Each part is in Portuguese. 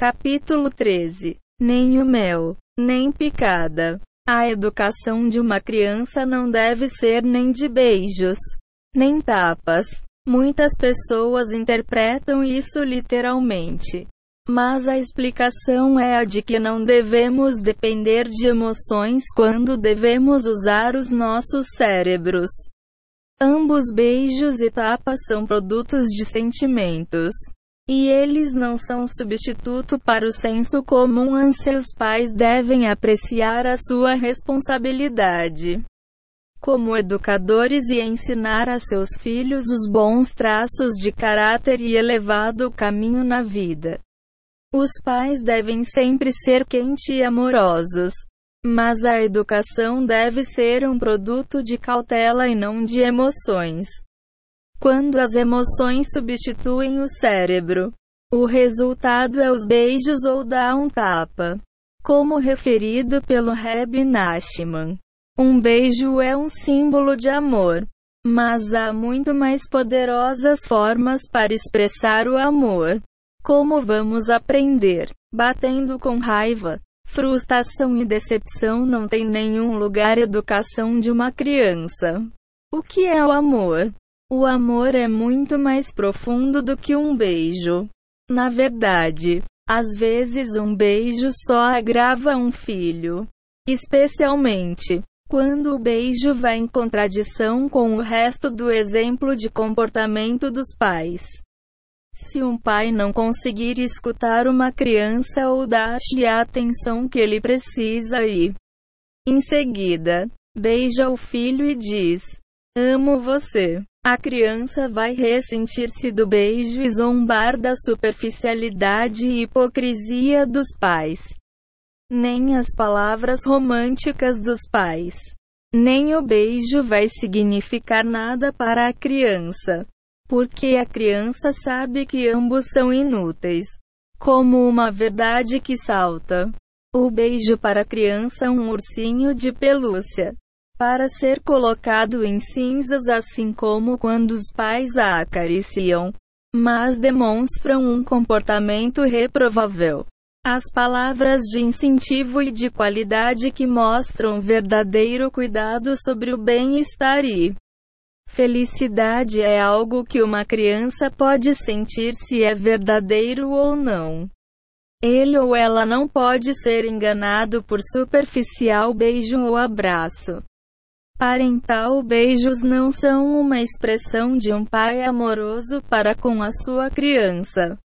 Capítulo 13. Nem o mel, nem picada. A educação de uma criança não deve ser nem de beijos, nem tapas. Muitas pessoas interpretam isso literalmente. Mas a explicação é a de que não devemos depender de emoções quando devemos usar os nossos cérebros. Ambos beijos e tapas são produtos de sentimentos. E eles não são substituto para o senso comum. Seus pais devem apreciar a sua responsabilidade como educadores e ensinar a seus filhos os bons traços de caráter e elevado caminho na vida. Os pais devem sempre ser quentes e amorosos. Mas a educação deve ser um produto de cautela e não de emoções. Quando as emoções substituem o cérebro, o resultado é os beijos ou dar um tapa. Como referido pelo Reb Nachman, um beijo é um símbolo de amor. Mas há muito mais poderosas formas para expressar o amor. Como vamos aprender? Batendo com raiva. Frustração e decepção não têm nenhum lugar educação de uma criança. O que é o amor? O amor é muito mais profundo do que um beijo. Na verdade, às vezes um beijo só agrava um filho. Especialmente quando o beijo vai em contradição com o resto do exemplo de comportamento dos pais. Se um pai não conseguir escutar uma criança ou dar-lhe a atenção que ele precisa e, em seguida, beija o filho e diz: Amo você. A criança vai ressentir-se do beijo e zombar da superficialidade e hipocrisia dos pais. Nem as palavras românticas dos pais. Nem o beijo vai significar nada para a criança. Porque a criança sabe que ambos são inúteis. Como uma verdade que salta. O beijo para a criança é um ursinho de pelúcia para ser colocado em cinzas, assim como quando os pais a acariciam, mas demonstram um comportamento reprovável. As palavras de incentivo e de qualidade que mostram verdadeiro cuidado sobre o bem-estar e felicidade é algo que uma criança pode sentir se é verdadeiro ou não. Ele ou ela não pode ser enganado por superficial beijo ou abraço. Parental beijos não são uma expressão de um pai amoroso para com a sua criança,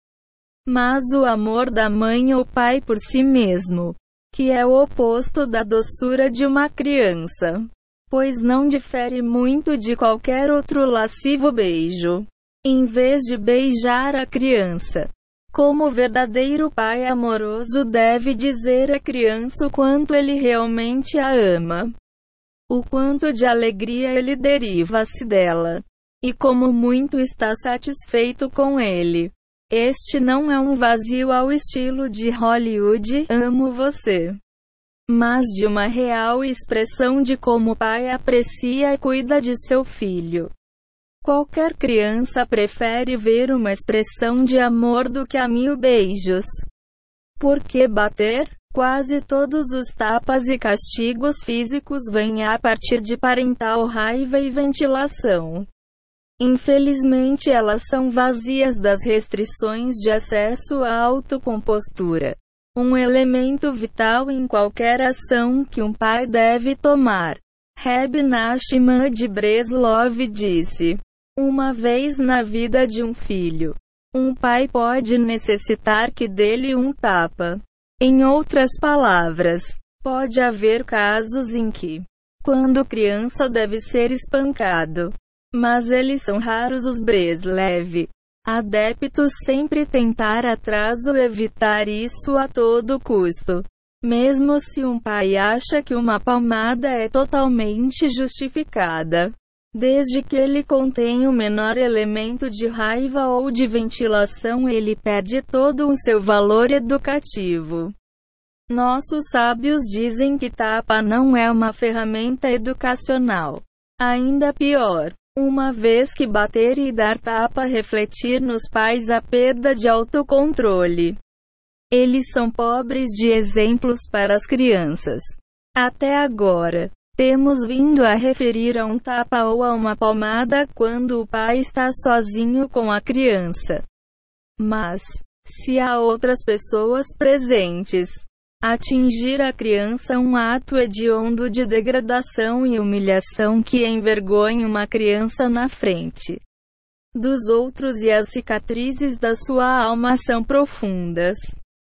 mas o amor da mãe ou pai por si mesmo, que é o oposto da doçura de uma criança, pois não difere muito de qualquer outro lascivo beijo. Em vez de beijar a criança, como verdadeiro pai amoroso deve dizer à criança o quanto ele realmente a ama o quanto de alegria ele deriva-se dela, e como muito está satisfeito com ele. Este não é um vazio ao estilo de Hollywood, amo você, mas de uma real expressão de como o pai aprecia e cuida de seu filho. Qualquer criança prefere ver uma expressão de amor do que a mil beijos. Por que bater? Quase todos os tapas e castigos físicos vêm a partir de parental raiva e ventilação. Infelizmente, elas são vazias das restrições de acesso à autocompostura. Um elemento vital em qualquer ação que um pai deve tomar. Reb Nachman de Breslov disse: Uma vez na vida de um filho, um pai pode necessitar que dele um tapa. Em outras palavras, pode haver casos em que, quando criança deve ser espancado, mas eles são raros os Breslev. Adeptos sempre tentar atraso evitar isso a todo custo. Mesmo se um pai acha que uma palmada é totalmente justificada. Desde que ele contém o menor elemento de raiva ou de ventilação, ele perde todo o seu valor educativo. Nossos sábios dizem que tapa não é uma ferramenta educacional. Ainda pior, uma vez que bater e dar tapa refletir nos pais a perda de autocontrole. Eles são pobres de exemplos para as crianças. Até agora, temos vindo a referir a um tapa ou a uma palmada quando o pai está sozinho com a criança. Mas, se há outras pessoas presentes, atingir a criança um ato hediondo de degradação e humilhação que envergonha uma criança na frente dos outros e as cicatrizes da sua alma são profundas.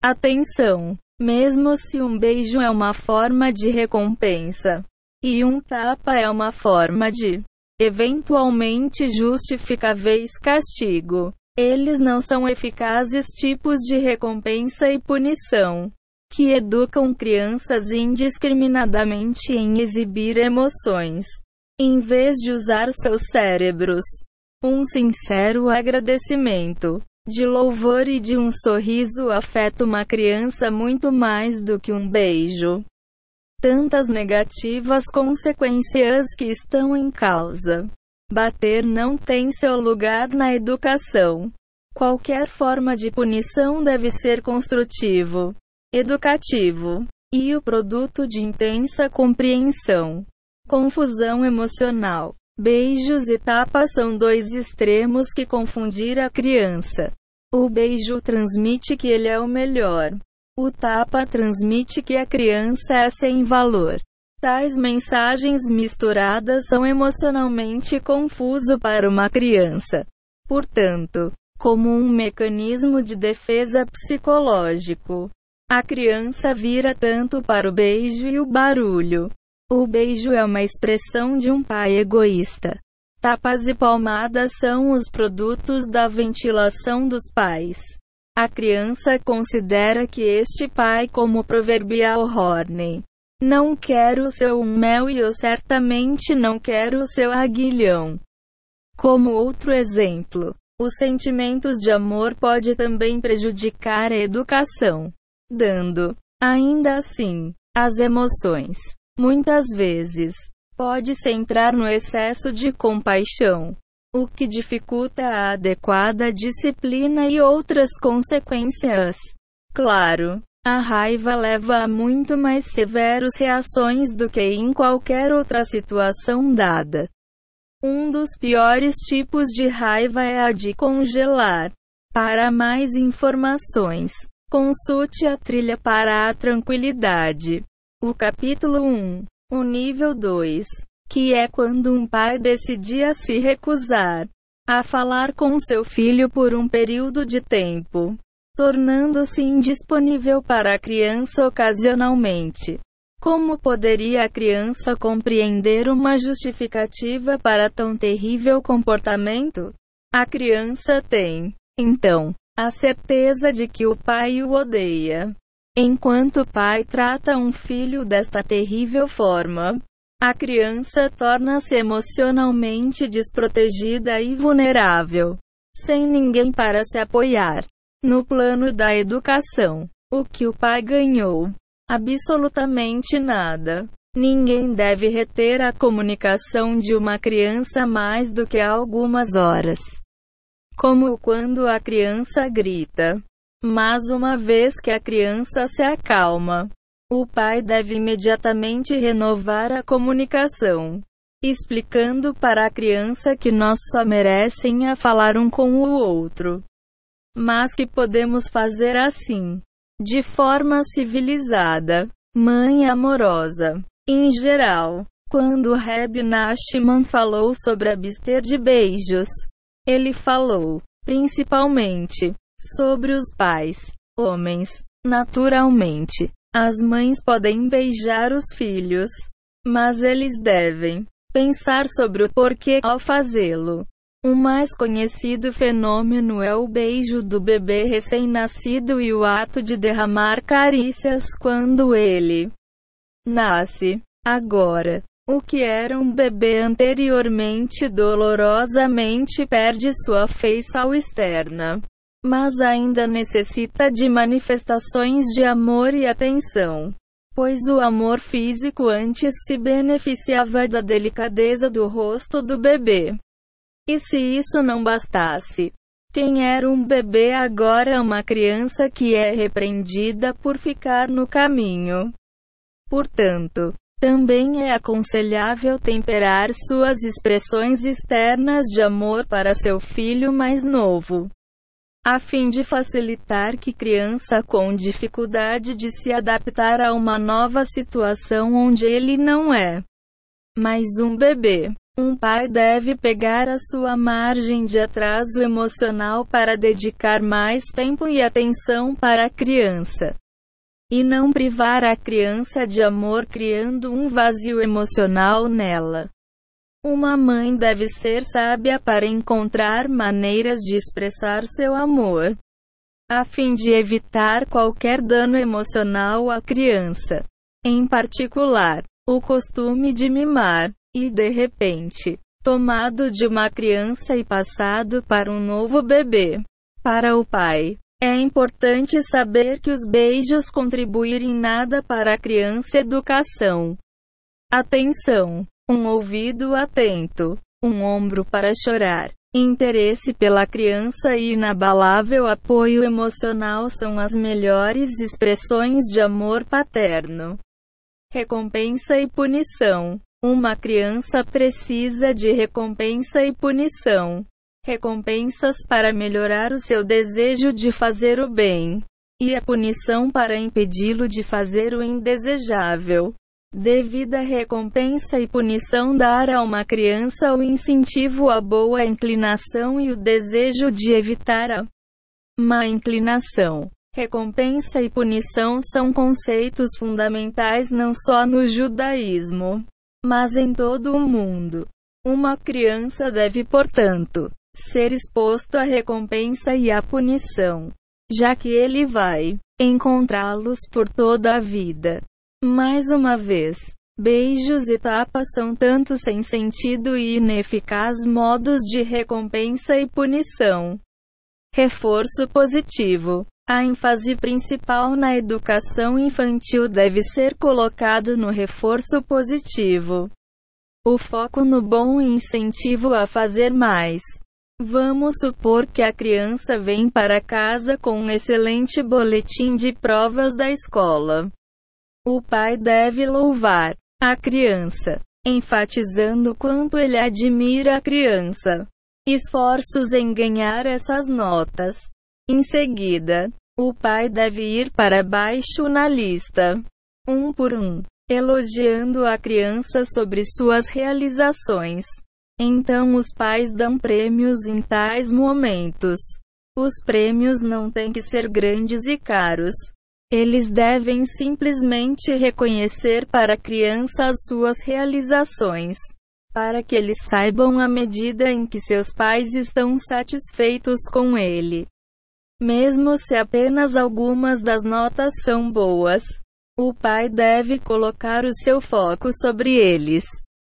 Atenção! Mesmo se um beijo é uma forma de recompensa e um tapa é uma forma de eventualmente justificáveis castigo, eles não são eficazes tipos de recompensa e punição que educam crianças indiscriminadamente em exibir emoções, em vez de usar seus cérebros. Um sincero agradecimento de louvor e de um sorriso afeta uma criança muito mais do que um beijo. Tantas negativas consequências que estão em causa. Bater não tem seu lugar na educação. Qualquer forma de punição deve ser construtivo, educativo e o produto de intensa compreensão. Confusão emocional. Beijos e tapas são dois extremos que confundir a criança. O beijo transmite que ele é o melhor. O tapa transmite que a criança é sem valor. Tais mensagens misturadas são emocionalmente confuso para uma criança. Portanto, como um mecanismo de defesa psicológico, a criança vira tanto para o beijo e o barulho. O beijo é uma expressão de um pai egoísta. Tapas e palmadas são os produtos da ventilação dos pais. A criança considera que este pai, como proverbial Horney, não quero o seu mel e eu certamente não quero o seu aguilhão. Como outro exemplo, os sentimentos de amor pode também prejudicar a educação, dando, ainda assim, as emoções. Muitas vezes, pode-se entrar no excesso de compaixão, o que dificulta a adequada disciplina e outras consequências. Claro, a raiva leva a muito mais severas reações do que em qualquer outra situação dada. Um dos piores tipos de raiva é a de congelar. Para mais informações, consulte a trilha para a tranquilidade. O capítulo 1. O nível 2. Que é quando um pai decidia se recusar a falar com seu filho por um período de tempo, tornando-se indisponível para a criança ocasionalmente. Como poderia a criança compreender uma justificativa para tão terrível comportamento? A criança tem, então, a certeza de que o pai o odeia. Enquanto o pai trata um filho desta terrível forma, a criança torna-se emocionalmente desprotegida e vulnerável, sem ninguém para se apoiar. No plano da educação, o que o pai ganhou? Absolutamente nada. Ninguém deve reter a comunicação de uma criança mais do que algumas horas. Como quando a criança grita. Mas uma vez que a criança se acalma, o pai deve imediatamente renovar a comunicação, explicando para a criança que nós só merecem a falar um com o outro, mas que podemos fazer assim, de forma civilizada, mãe amorosa. Em geral, quando Reb Nachman falou sobre abster de beijos, ele falou, principalmente, sobre os pais, homens. Naturalmente, as mães podem beijar os filhos, mas eles devem pensar sobre o porquê ao fazê-lo. O mais conhecido fenômeno é o beijo do bebê recém-nascido e o ato de derramar carícias quando ele nasce. Agora, o que era um bebê anteriormente dolorosamente perde sua feição externa mas ainda necessita de manifestações de amor e atenção. Pois o amor físico antes se beneficiava da delicadeza do rosto do bebê. E se isso não bastasse, Quem era um bebê agora é uma criança que é repreendida por ficar no caminho. Portanto, também é aconselhável temperar suas expressões externas de amor para seu filho mais novo a fim de facilitar que criança com dificuldade de se adaptar a uma nova situação onde ele não é mais um bebê. Um pai deve pegar a sua margem de atraso emocional para dedicar mais tempo e atenção para a criança. E não privar a criança de amor criando um vazio emocional nela. Uma mãe deve ser sábia para encontrar maneiras de expressar seu amor, a fim de evitar qualquer dano emocional à criança. Em particular, o costume de mimar, e de repente, tomado de uma criança e passado para um novo bebê. Para o pai, é importante saber que os beijos contribuem nada para a criança educação. Atenção! Um ouvido atento, um ombro para chorar. Interesse pela criança e inabalável apoio emocional são as melhores expressões de amor paterno. Recompensa e punição. Uma criança precisa de recompensa e punição. Recompensas para melhorar o seu desejo de fazer o bem, e a punição para impedi-lo de fazer o indesejável. Devida recompensa e punição dar a uma criança o incentivo à boa inclinação e o desejo de evitar a má inclinação. Recompensa e punição são conceitos fundamentais não só no judaísmo, mas em todo o mundo. Uma criança deve, portanto, ser exposto à recompensa e à punição, já que ele vai encontrá-los por toda a vida. Mais uma vez, beijos e tapas são tanto sem sentido e ineficaz modos de recompensa e punição. Reforço positivo. A ênfase principal na educação infantil deve ser colocado no reforço positivo. O foco no bom incentivo a fazer mais. Vamos supor que a criança vem para casa com um excelente boletim de provas da escola. O pai deve louvar a criança, enfatizando quanto ele admira a criança. Esforços em ganhar essas notas. Em seguida, o pai deve ir para baixo na lista, um por um, elogiando a criança sobre suas realizações. Então os pais dão prêmios em tais momentos. Os prêmios não têm que ser grandes e caros. Eles devem simplesmente reconhecer para a criança as suas realizações, para que eles saibam a medida em que seus pais estão satisfeitos com ele. Mesmo se apenas algumas das notas são boas, o pai deve colocar o seu foco sobre eles.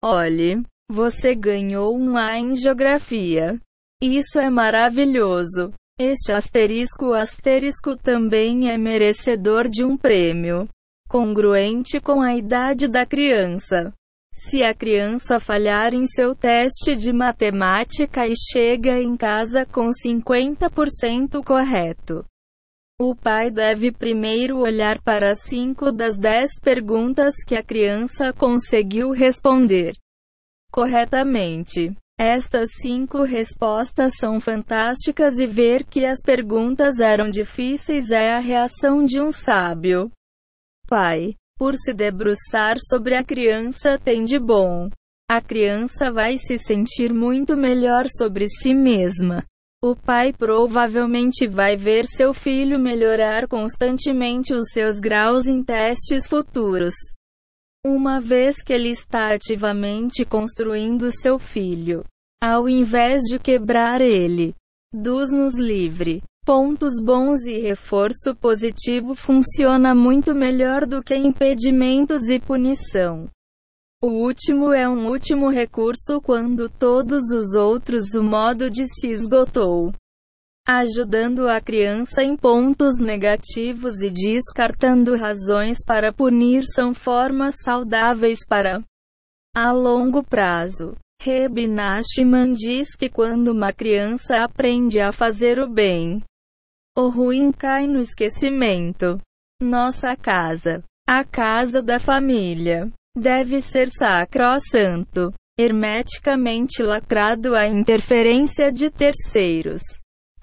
Olhe, você ganhou um A em geografia. Isso é maravilhoso. Este asterisco asterisco também é merecedor de um prêmio congruente com a idade da criança. Se a criança falhar em seu teste de matemática e chega em casa com 50% correto, o pai deve primeiro olhar para 5 das 10 perguntas que a criança conseguiu responder corretamente. Estas cinco respostas são fantásticas e ver que as perguntas eram difíceis é a reação de um sábio. Pai, por se debruçar sobre a criança tem de bom. A criança vai se sentir muito melhor sobre si mesma. O pai provavelmente vai ver seu filho melhorar constantemente os seus graus em testes futuros. Uma vez que ele está ativamente construindo seu filho, ao invés de quebrar ele, dos-nos livre. Pontos bons e reforço positivo funciona muito melhor do que impedimentos e punição. O último é um último recurso quando todos os outros o modo de se esgotou ajudando a criança em pontos negativos e descartando razões para punir são formas saudáveis para a longo prazo. Reb Nachman diz que quando uma criança aprende a fazer o bem, o ruim cai no esquecimento. Nossa casa, a casa da família, deve ser sacro-santo, hermeticamente lacrado à interferência de terceiros,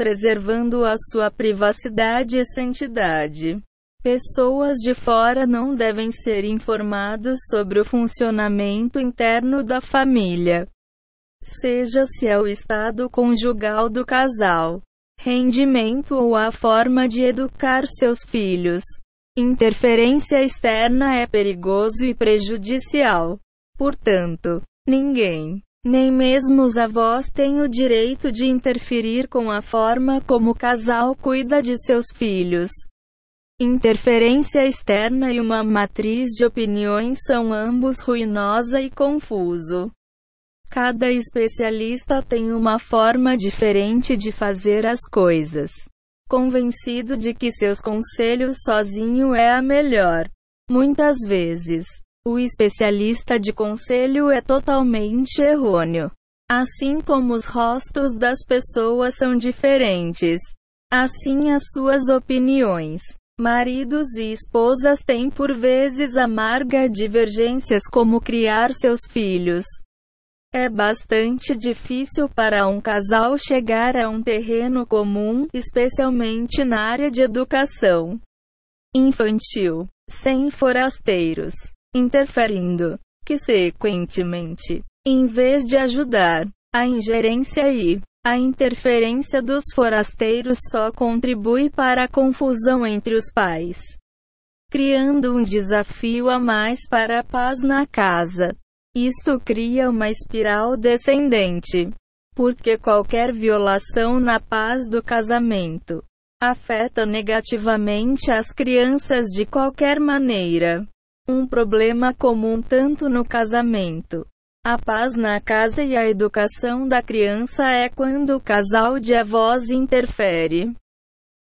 preservando a sua privacidade e santidade. Pessoas de fora não devem ser informados sobre o funcionamento interno da família. Seja se é o estado conjugal do casal, rendimento ou a forma de educar seus filhos. Interferência externa é perigoso e prejudicial. Portanto, ninguém, nem mesmo os avós, têm o direito de interferir com a forma como o casal cuida de seus filhos. Interferência externa e uma matriz de opiniões são ambos ruinosa e confuso. Cada especialista tem uma forma diferente de fazer as coisas. Convencido de que seus conselhos sozinho é a melhor. Muitas vezes, o especialista de conselho é totalmente errôneo. Assim como os rostos das pessoas são diferentes, assim as suas opiniões. Maridos e esposas têm por vezes amarga divergências como criar seus filhos. É bastante difícil para um casal chegar a um terreno comum, especialmente na área de educação infantil, sem forasteiros interferindo, que sequentemente, em vez de ajudar, a ingerência e a interferência dos forasteiros só contribui para a confusão entre os pais, criando um desafio a mais para a paz na casa. Isto cria uma espiral descendente, porque qualquer violação na paz do casamento afeta negativamente as crianças de qualquer maneira. Um problema comum tanto no casamento a paz na casa e a educação da criança é quando o casal de avós interfere.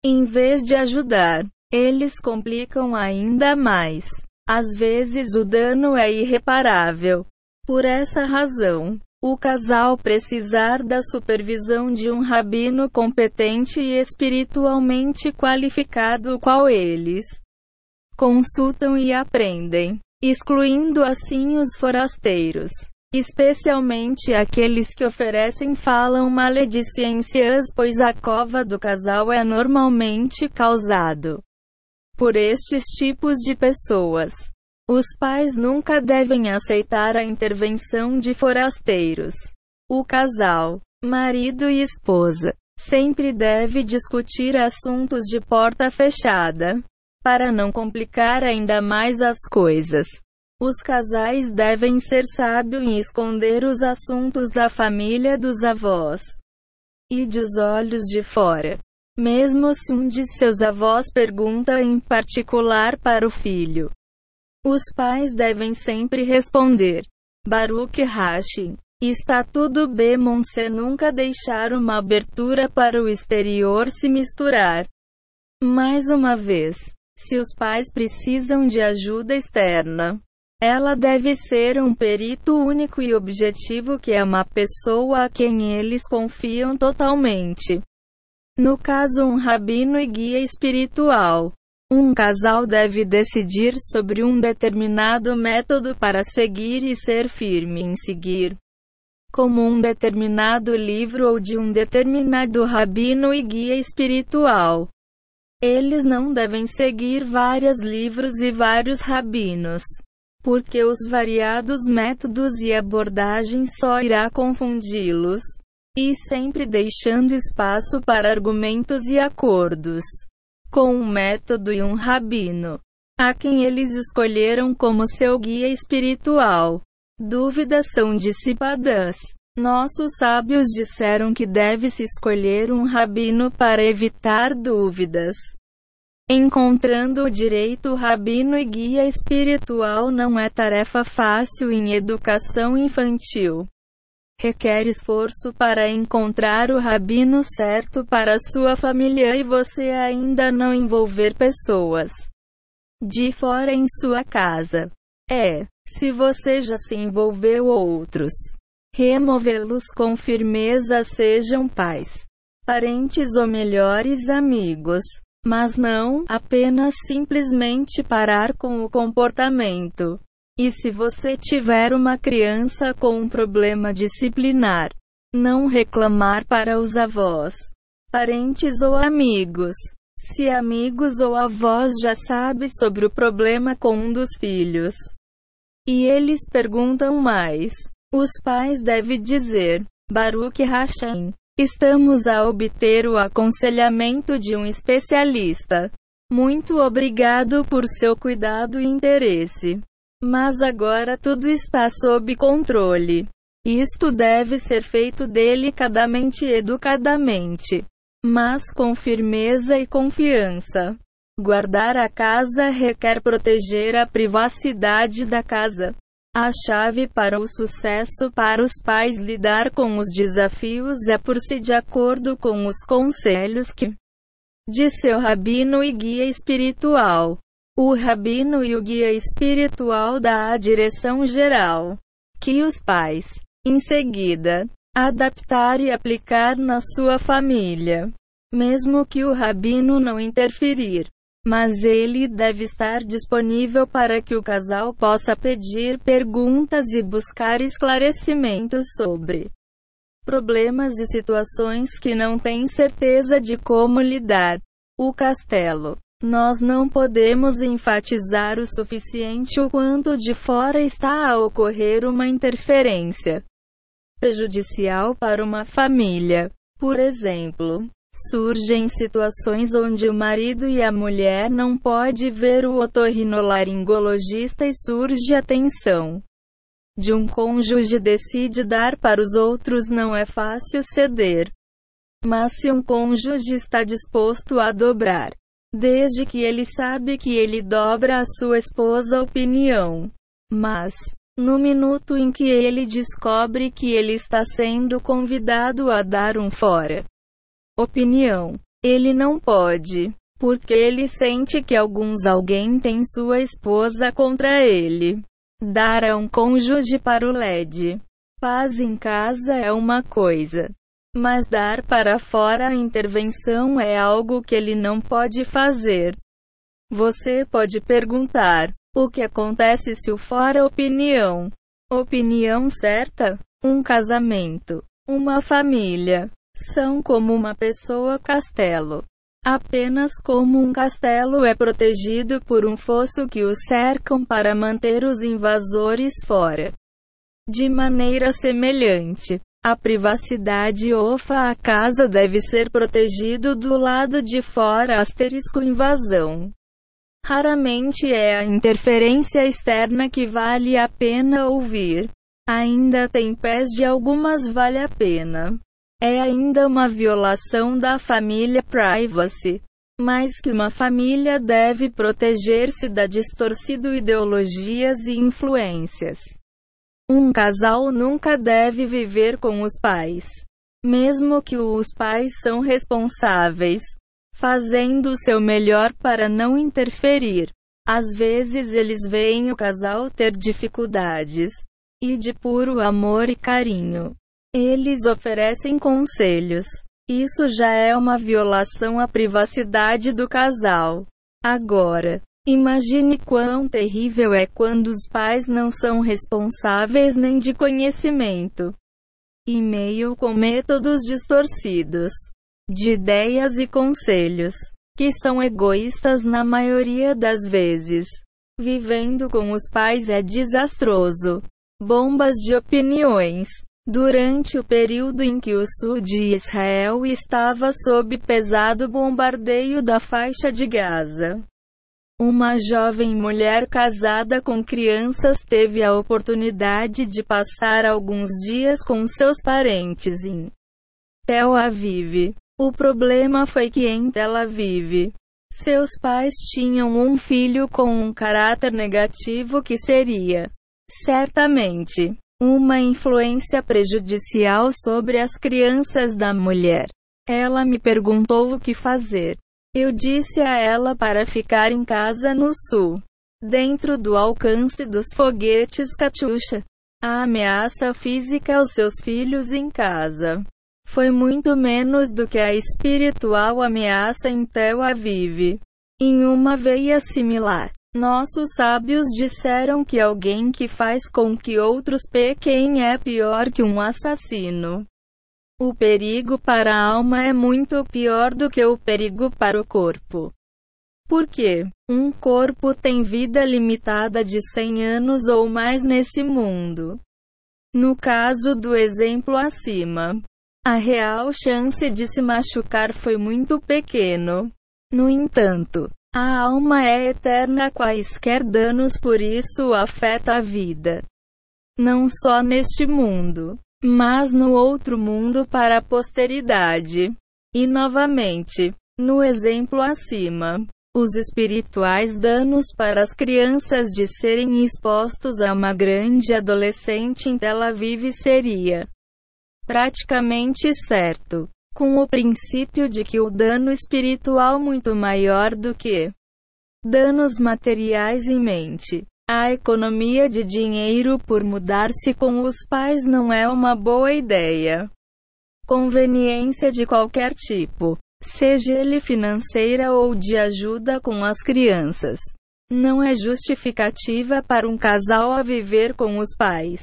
Em vez de ajudar, eles complicam ainda mais. Às vezes o dano é irreparável. Por essa razão, o casal precisar da supervisão de um rabino competente e espiritualmente qualificado, qual eles consultam e aprendem, excluindo assim os forasteiros especialmente aqueles que oferecem falam maledicências, pois a cova do casal é normalmente causado por estes tipos de pessoas. Os pais nunca devem aceitar a intervenção de forasteiros. O casal, marido e esposa, sempre deve discutir assuntos de porta fechada, para não complicar ainda mais as coisas. Os casais devem ser sábios em esconder os assuntos da família dos avós e dos olhos de fora. Mesmo se um de seus avós pergunta em particular para o filho, os pais devem sempre responder: Baruch Rashi. Está tudo bem, Monse nunca deixar uma abertura para o exterior se misturar. Mais uma vez, se os pais precisam de ajuda externa, ela deve ser um perito único e objetivo que é uma pessoa a quem eles confiam totalmente. No caso, um rabino e guia espiritual. Um casal deve decidir sobre um determinado método para seguir e ser firme em seguir. Como um determinado livro ou de um determinado rabino e guia espiritual. Eles não devem seguir vários livros e vários rabinos porque os variados métodos e abordagens só irá confundi-los, e sempre deixando espaço para argumentos e acordos com um método e um rabino, a quem eles escolheram como seu guia espiritual. Dúvidas são dissipadas. Nossos sábios disseram que deve-se escolher um rabino para evitar dúvidas. Encontrando o direito rabino e guia espiritual não é tarefa fácil em educação infantil. Requer esforço para encontrar o rabino certo para sua família e você ainda não envolver pessoas de fora em sua casa. É, se você já se envolveu outros removê-los com firmeza, sejam pais, parentes ou melhores amigos. Mas não apenas simplesmente parar com o comportamento. E se você tiver uma criança com um problema disciplinar, não reclamar para os avós, parentes ou amigos. Se amigos ou avós já sabem sobre o problema com um dos filhos e eles perguntam mais, os pais devem dizer: Baruch Hashem, estamos a obter o aconselhamento de um especialista. Muito obrigado por seu cuidado e interesse. Mas agora tudo está sob controle. Isto deve ser feito delicadamente e educadamente, mas com firmeza e confiança. Guardar a casa requer proteger a privacidade da casa. A chave para o sucesso para os pais lidar com os desafios é por se de acordo com os conselhos que de seu rabino e guia espiritual. O rabino e o guia espiritual dá a direção geral que os pais em seguida, adaptar e aplicar na sua família. Mesmo que o rabino não interferir, mas ele deve estar disponível para que o casal possa pedir perguntas e buscar esclarecimentos sobre problemas e situações que não tem certeza de como lidar. O castelo. Nós não podemos enfatizar o suficiente o quanto de fora está a ocorrer uma interferência prejudicial para uma família. Por exemplo, surgem situações onde o marido e a mulher não pode ver o otorrinolaringologista e surge a tensão de um cônjuge decide dar para os outros não é fácil ceder. Mas se um cônjuge está disposto a dobrar, desde que ele sabe que ele dobra a sua esposa opinião, mas no minuto em que ele descobre que ele está sendo convidado a dar um fora opinião, ele não pode, porque ele sente que alguns alguém tem sua esposa contra ele. Dar a um cônjuge para o LED. Paz em casa é uma coisa. Mas dar para fora a intervenção é algo que ele não pode fazer. Você pode perguntar: o que acontece se o fora opinião? Opinião certa? Um casamento, uma família, são como uma pessoa castelo. Apenas como um castelo é protegido por um fosso que o cercam para manter os invasores fora. De maneira semelhante, a privacidade ofa a casa deve ser protegido do lado de fora asterisco invasão. Raramente é a interferência externa que vale a pena ouvir. Ainda tem pés de algumas vale a pena. É ainda uma violação da família privacy. Mais que uma família deve proteger-se da distorcido ideologias e influências. Um casal nunca deve viver com os pais. Mesmo que os pais são responsáveis, fazendo o seu melhor para não interferir. Às vezes eles veem o casal ter dificuldades, e de puro amor e carinho, eles oferecem conselhos. Isso já é uma violação à privacidade do casal. Agora, imagine quão terrível é quando os pais não são responsáveis nem de conhecimento. E-mail com métodos distorcidos de ideias e conselhos, que são egoístas na maioria das vezes. Vivendo com os pais é desastroso. Bombas de opiniões. Durante o período em que o sul de Israel estava sob pesado bombardeio da faixa de Gaza, uma jovem mulher casada com crianças teve a oportunidade de passar alguns dias com seus parentes em Tel Aviv. O problema foi que em Tel Aviv, seus pais tinham um filho com um caráter negativo que seria, certamente, uma influência prejudicial sobre as crianças da mulher. Ela me perguntou o que fazer. Eu disse a ela para ficar em casa no sul, dentro do alcance dos foguetes Katyusha. A ameaça física aos seus filhos em casa foi muito menos do que a espiritual ameaça em Tel Aviv. Em uma veia similar, nossos sábios disseram que alguém que faz com que outros pequem é pior que um assassino. O perigo para a alma é muito pior do que o perigo para o corpo. Porque um corpo tem vida limitada de 100 anos ou mais nesse mundo. No caso do exemplo acima, a real chance de se machucar foi muito pequeno. No entanto, a alma é eterna, quaisquer danos por isso afeta a vida. Não só neste mundo, mas no outro mundo para a posteridade. E novamente, no exemplo acima, os espirituais danos para as crianças de serem expostos a uma grande adolescente em Tel Aviv seria praticamente certo, com o princípio de que o dano espiritual muito maior do que danos materiais em mente. A economia de dinheiro por mudar-se com os pais não é uma boa ideia. Conveniência de qualquer tipo seja ele financeira ou de ajuda com as crianças. Não é justificativa para um casal a viver com os pais.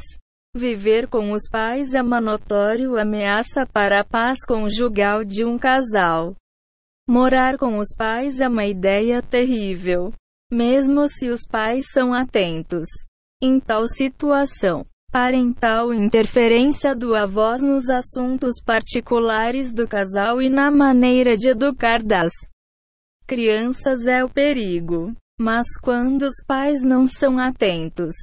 Viver com os pais é uma notória ameaça para a paz conjugal de um casal. Morar com os pais é uma ideia terrível, mesmo se os pais são atentos. Em tal situação, parental interferência do avós nos assuntos particulares do casal e na maneira de educar das crianças é o perigo. Mas quando os pais não são atentos,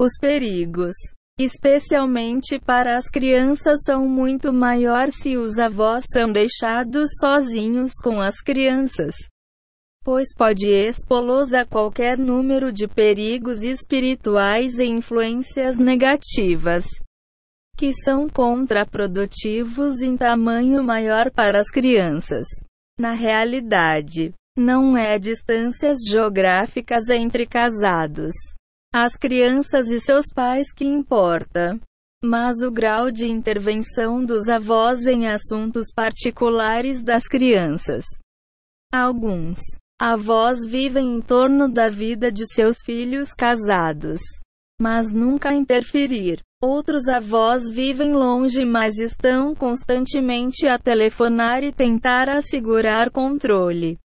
os perigos, especialmente para as crianças, são muito maior se os avós são deixados sozinhos com as crianças pois pode expô-los a qualquer número de perigos espirituais e influências negativas, que são contraprodutivos em tamanho maior para as crianças. Na realidade, não é distâncias geográficas entre casados, as crianças e seus pais que importa, mas o grau de intervenção dos avós em assuntos particulares das crianças. Alguns Avós vivem em torno da vida de seus filhos casados, mas nunca interferir. Outros avós vivem longe, mas estão constantemente a telefonar e tentar assegurar controle.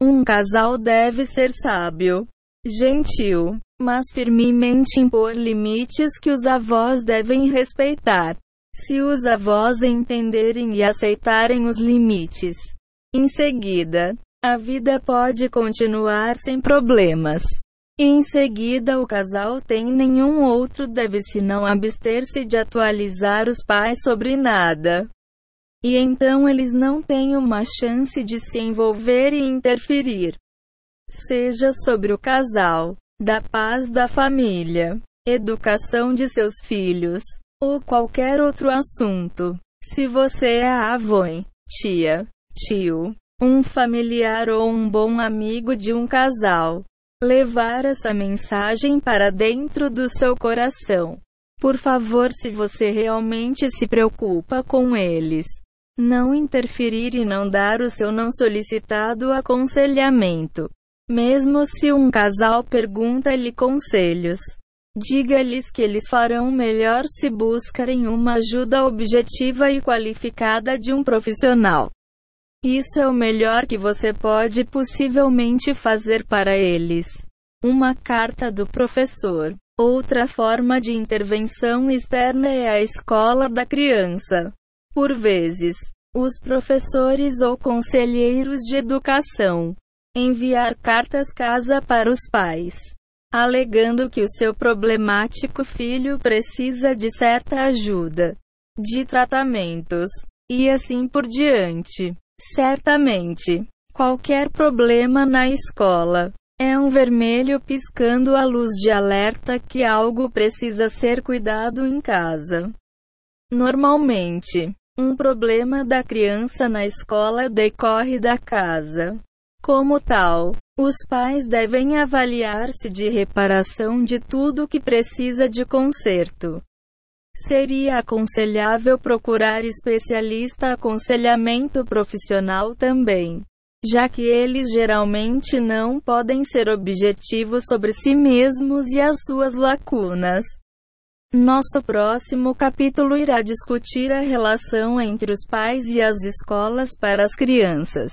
Um casal deve ser sábio, gentil, mas firmemente impor limites que os avós devem respeitar. Se os avós entenderem e aceitarem os limites, em seguida, a vida pode continuar sem problemas. Em seguida, o casal tem nenhum outro deve senão abster-se de atualizar os pais sobre nada. E então eles não têm uma chance de se envolver e interferir. Seja sobre o casal, da paz da família, educação de seus filhos, ou qualquer outro assunto. Se você é avô, tia, tio, um familiar ou um bom amigo de um casal. Levar essa mensagem para dentro do seu coração. Por favor, se você realmente se preocupa com eles, não interferir e não dar o seu não solicitado aconselhamento. Mesmo se um casal pergunta-lhe conselhos, diga-lhes que eles farão melhor se buscarem uma ajuda objetiva e qualificada de um profissional. Isso é o melhor que você pode possivelmente fazer para eles. Uma carta do professor. Outra forma de intervenção externa é a escola da criança. Por vezes, os professores ou conselheiros de educação enviar cartas casa para os pais, alegando que o seu problemático filho precisa de certa ajuda, de tratamentos, e assim por diante. Certamente. Qualquer problema na escola é um vermelho piscando a luz de alerta que algo precisa ser cuidado em casa. Normalmente, um problema da criança na escola decorre da casa. Como tal, os pais devem avaliar-se de reparação de tudo que precisa de conserto. Seria aconselhável procurar especialista aconselhamento profissional também, já que eles geralmente não podem ser objetivos sobre si mesmos e as suas lacunas. Nosso próximo capítulo irá discutir a relação entre os pais e as escolas para as crianças.